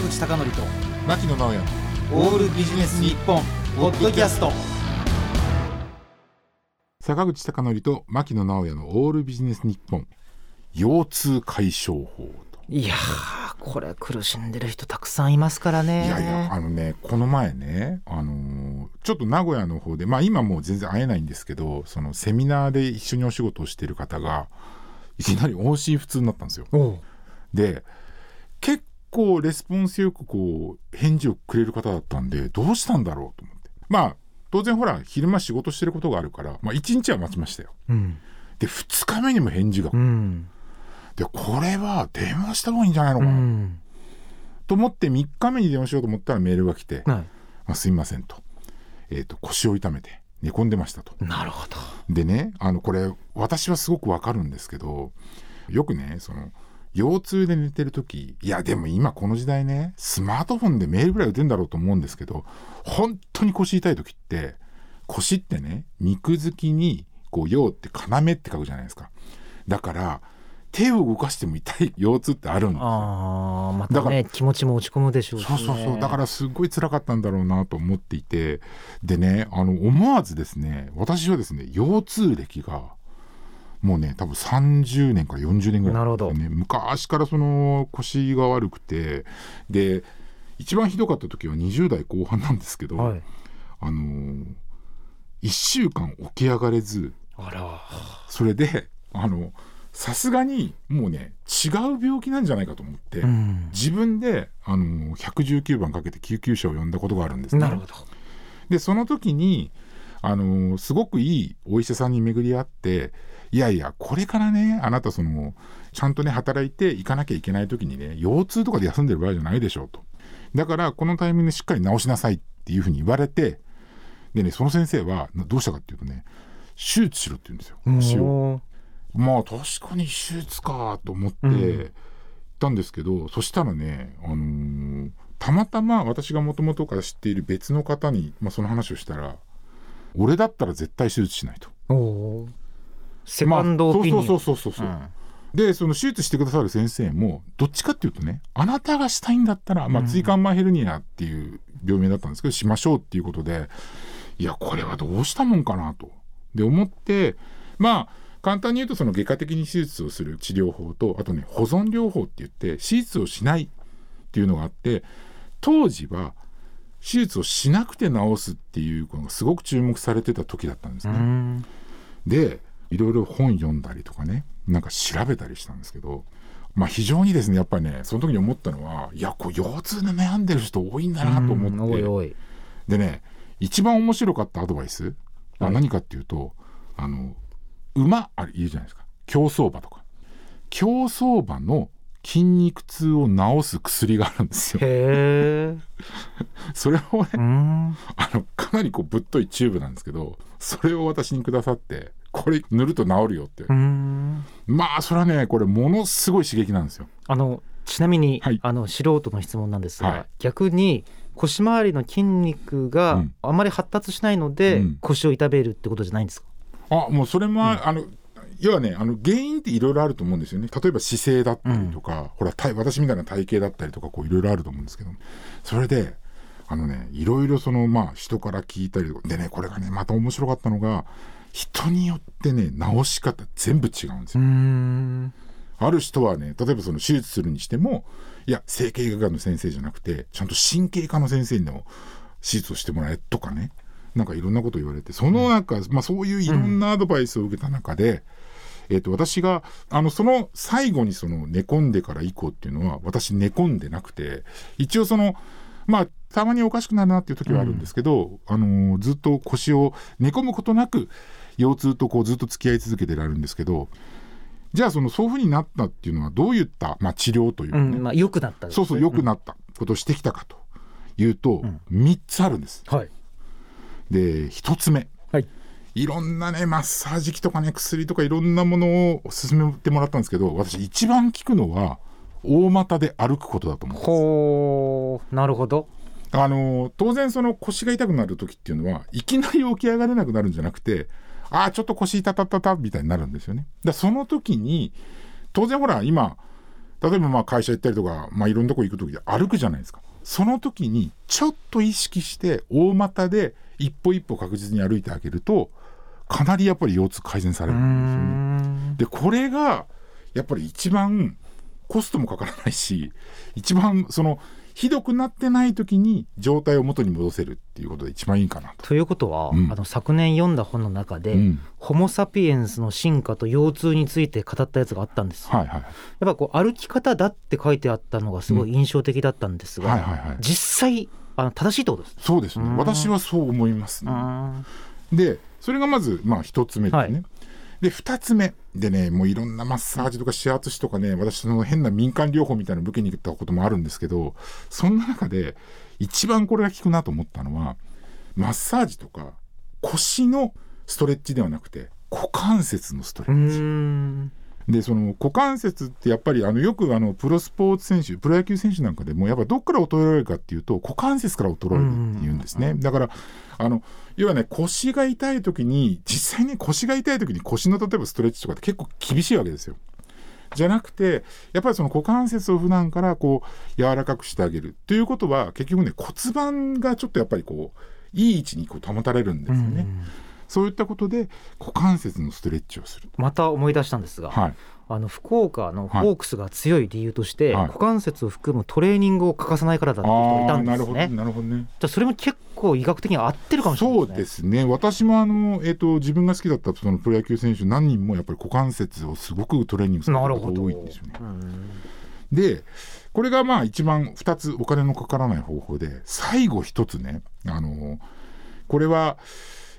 坂口孝則と牧野直哉。オールビジネス日本ポッドキャスト。坂口孝則と牧野直哉のオールビジネス日本。腰痛解消法と。いやーこれ苦しんでる人たくさんいますからね。いやいやあのねこの前ねあのーちょっと名古屋の方でまあ今もう全然会えないんですけどそのセミナーで一緒にお仕事をしてる方がいきなり音信不通になったんですよ。で結構レスポンスよくこう返事をくれる方だったんでどうしたんだろうと思って。まあ当然ほら昼間仕事してることがあるから、まあ、1日は待ちましたよ。うん。で2日目にも返事が、うん。でこれは電話した方がいいんじゃないのかな、うん。と思って3日目に電話しようと思ったらメールが来て「はまあ、すいませんと」えーと腰を痛めて寝込んでましたと。いなるほど。でねあのこれ私はすごくわかるんですけどよくねその腰痛で寝てる時いやでも今この時代ねスマートフォンでメールぐらい打てんだろうと思うんですけど本当に腰痛い時って腰ってね肉付きにこう腰って要って書くじゃないですか。だから手を動かしても痛い腰痛ってあるんですよあーまだからたね気持ちも落ち込むでしょうし、ね、そうそうそう。だからすごい辛かったんだろうなと思っていて。でねあの思わずですね私はですね腰痛歴がもうね多分30年から40年ぐらいなるほど。ね、昔からその腰が悪くてで一番ひどかった時は20代後半なんですけど、はい。あのー1週間起き上がれずあら。それであのさすがにもうね違う病気なんじゃないかと思って、うん。自分であの119番かけて救急車を呼んだことがあるんですね。なるほど。でその時にあのすごくいいお医者さんに巡り合っていやいやこれからねあなたそのちゃんとね働いて行かなきゃいけない時にね腰痛とかで休んでる場合じゃないでしょうと。だからこのタイミングでしっかり治しなさいっていうふうに言われてでねその先生はどうしたかっていうとね手術しろって言うんですよ。腰を。まあ確かに手術かと思ってうん。行ったんですけど、そしたらね、あのーたまたま私がもともとから知っている別の方に、まあ、その話をしたら俺だったら絶対手術しないと。セカンドオピニオン、まあ、そうそうそうそうそう、うん。でその手術してくださる先生もどっちかっていうとねあなたがしたいんだったら、まあ、うん。椎間板ヘルニアっていう病名だったんですけどしましょうっていうことでいやこれはどうしたもんかなと。で思ってまあ簡単に言うとその外科的に手術をする治療法とあとね保存療法って言って手術をしないっていうのがあって当時は手術をしなくて治すっていうのがすごく注目されてた時だったんですうね。ん。でいろいろ本読んだりとかねなんか調べたりしたんですけど、まあ、非常にですねやっぱりねその時に思ったのはいやこう腰痛で悩んでる人多いんだなと思って、でね一番面白かったアドバイスははい。何かっていうと、あの馬あれいるじゃないですか。競走馬とか。競走馬の筋肉痛を治す薬があるんですよ。へえ それをねうん。あのかなりこうぶっといチューブなんですけどそれを私にくださってこれ塗ると治るよって、うん。まあそれはねこれものすごい刺激なんですよ。あのちなみに、はい。あの素人の質問なんですが、はい。逆に腰回りの筋肉うがん。あまり発達しないので、うん。腰を痛めるってことじゃないんですか、あもうそれも、あの要はねあの原因っていろいろあると思うんですよね。例えば姿勢だったりとか、ほら体私みたいな体型だったりとかこういろいろあると思うんですけどそれであのねいろいろそのまあ人から聞いたりとかでねこれがねまた面白かったのが人によってね治し方全部違うんですよ。んある人はね例えばその手術するにしてもいや整形外科の先生じゃなくてちゃんと神経科の先生にでも手術をしてもらえとかねなんかいろんなこと言われてその中、まあ、そういういろんなアドバイスを受けた中で、えー、と私があのその最後にその寝込んでから以降っていうのは私寝込んでなくて一応そのまあたまにおかしくなるなっていう時はあるんですけど、あのずっと腰を寝込むことなく腰痛とこうずっと付き合い続けてられるんですけどじゃあそのそういうふうになったっていうのはどういった、まあ、治療というか。ね、うんまあ、良くなったですそうそう良くなったことをしてきたかというと、3つあるんです。はい。で1つ目。はい。いろんなねマッサージ機とかね薬とかいろんなものを勧めてもらったんですけど私一番効くのは大股で歩くことだと思うんです。ほうなるほどあの当然その腰が痛くなる時っていうのはいきなり起き上がれなくなるんじゃなくてああちょっと腰痛たたたみたいになるんですよね。だその時に当然ほら今例えばまあ会社行ったりとか、まあ、いろんなとこ行く時で歩くじゃないですかその時にちょっと意識して大股で一歩一歩確実に歩いてあげるとかなりやっぱり腰痛改善されるんですよね。でこれがやっぱり一番コストもかからないし一番そのひどくなってない時に状態を元に戻せるっていうことで一番いいかなと。ということは、うんあの昨年読んだ本の中で、うんホモ・サピエンスの進化と腰痛について語ったやつがあったんですよ。はいはいやっぱこう歩き方だって書いてあったのがすごい印象的だったんですが、はいはいはい実際あの正しいってことですね。そうですねうん私はそう思いますね。あでそれがまずまあ一つ目ですね。はいで二つ目でねもういろんなマッサージとか指圧師とかね私の変な民間療法みたいなの受けに行ったこともあるんですけどそんな中で一番これが効くなと思ったのはマッサージとか腰のストレッチではなくて股関節のストレッチ。んでその股関節ってやっぱりあのよくあのプロスポーツ選手プロ野球選手なんかでもやっぱどっから衰えるかっていうと股関節から衰えるっていうんですね、だからあの要はね腰が痛い時に実際に腰が痛い時に腰の例えばストレッチとかって結構厳しいわけですよ。じゃなくてやっぱりその股関節を普段からこう柔らかくしてあげるということは結局ね骨盤がちょっとやっぱりこういい位置にこう保たれるんですよね。そういったことで股関節のストレッチをする。また思い出したんですが、はい、あの福岡のホークスが強い理由として、はい股関節を含むトレーニングを欠かさないからだっていう人がいたああなるほどんですね。なるほどね。じゃあそれも結構医学的には合ってるかもしれないそうですね私もあの、えっと自分が好きだったそのプロ野球選手何人もやっぱり股関節をすごくトレーニングする方がなるほど。多いんですよね。うんでこれがまあ一番2つお金のかからない方法で最後1つねあのこれは、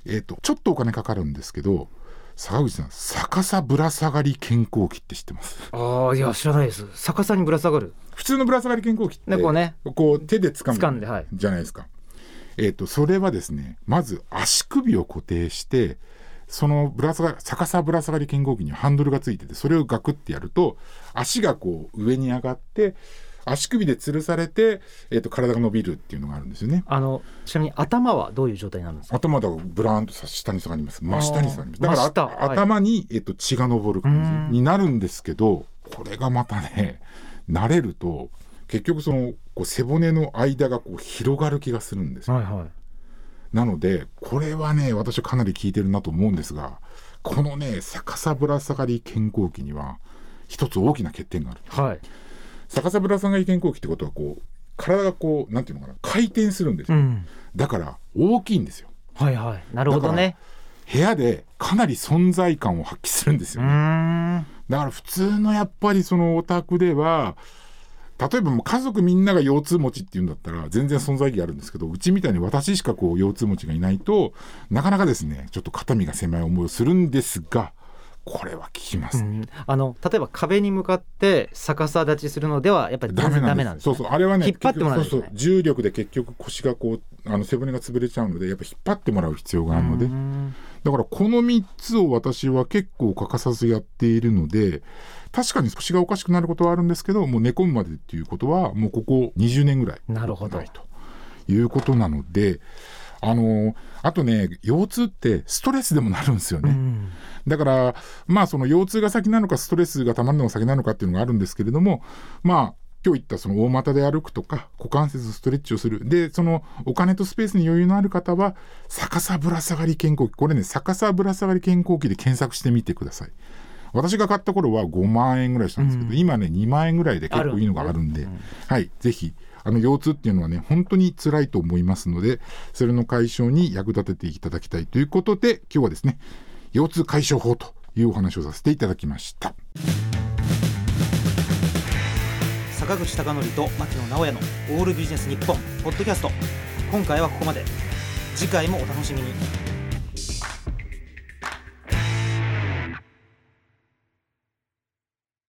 えっとちょっとお金かかるんですけど坂口さん逆さぶら下がり健康器って知ってます？ああいや知らないです。逆さにぶら下がる。普通のぶら下がり健康器ってねこうねこう手で掴む掴んではいじゃないですか。えっ、とそれはですねまず足首を固定してそのぶら下が逆さぶら下がり健康器にはハンドルがついててそれをガクってやると足がこう上に上がって足首で吊るされて、えー、と体が伸びるっていうのがあるんですよね。あのちなみに頭はどういう状態になるんですか？頭だからブラーンとさ下に下がります真下に下がりますだから、はい頭に、えっと血が上る感じになるんですけどこれがまたね慣れると結局そのこう背骨の間がこう広がる気がするんですよはいはい。なのでこれはね私はかなり効いてるなと思うんですがこのね逆さぶら下がり健康器には一つ大きな欠点があるはい。逆さぶら下がり健康器ってことはこう体がこうなんていうのかな回転するんですよ、うん。だから大きいんですよはいはい。なるほどね。部屋でかなり存在感を発揮するんですうよね。だから普通のやっぱりそのお宅では例えばもう家族みんなが腰痛持ちっていうんだったら全然存在意義あるんですけどうちみたいに私しかこう腰痛持ちがいないとなかなかですねちょっと肩身が狭い思いをするんですがこれは効きます、うん。あの例えば壁に向かって逆さ立ちするのではやっぱりダメなんです。ね、そうそう。あれはね引っ張ってもらわないといけない結局そうそう。重力で結局腰がこうあの背骨が潰れちゃうのでやっぱ引っ張ってもらう必要があるので。うん。だからこの3つを私は結構欠かさずやっているので確かに腰がおかしくなることはあるんですけどもう寝込むまでっていうことはもうここ20年ぐらいなるほど。ないということなのであのあとね腰痛ってストレスでもなるんですよね。うん。だからまあその腰痛が先なのかストレスがたまるのが先なのかっていうのがあるんですけれどもまあ今日言ったその大股で歩くとか股関節ストレッチをする。でそのお金とスペースに余裕のある方は逆さぶら下がり健康器これね逆さぶら下がり健康器で検索してみてください。私が買った頃は5万円ぐらいしたんですけど、今ね2万円ぐらいで結構いいのがあるんではいぜひあの腰痛っていうのはね本当に辛いと思いますのでそれの解消に役立てていただきたいということで今日はですね腰痛解消法というお話をさせていただきました。坂口孝則と牧野直哉のオールビジネス日本ポッドキャスト。今回はここまで。次回もお楽しみに。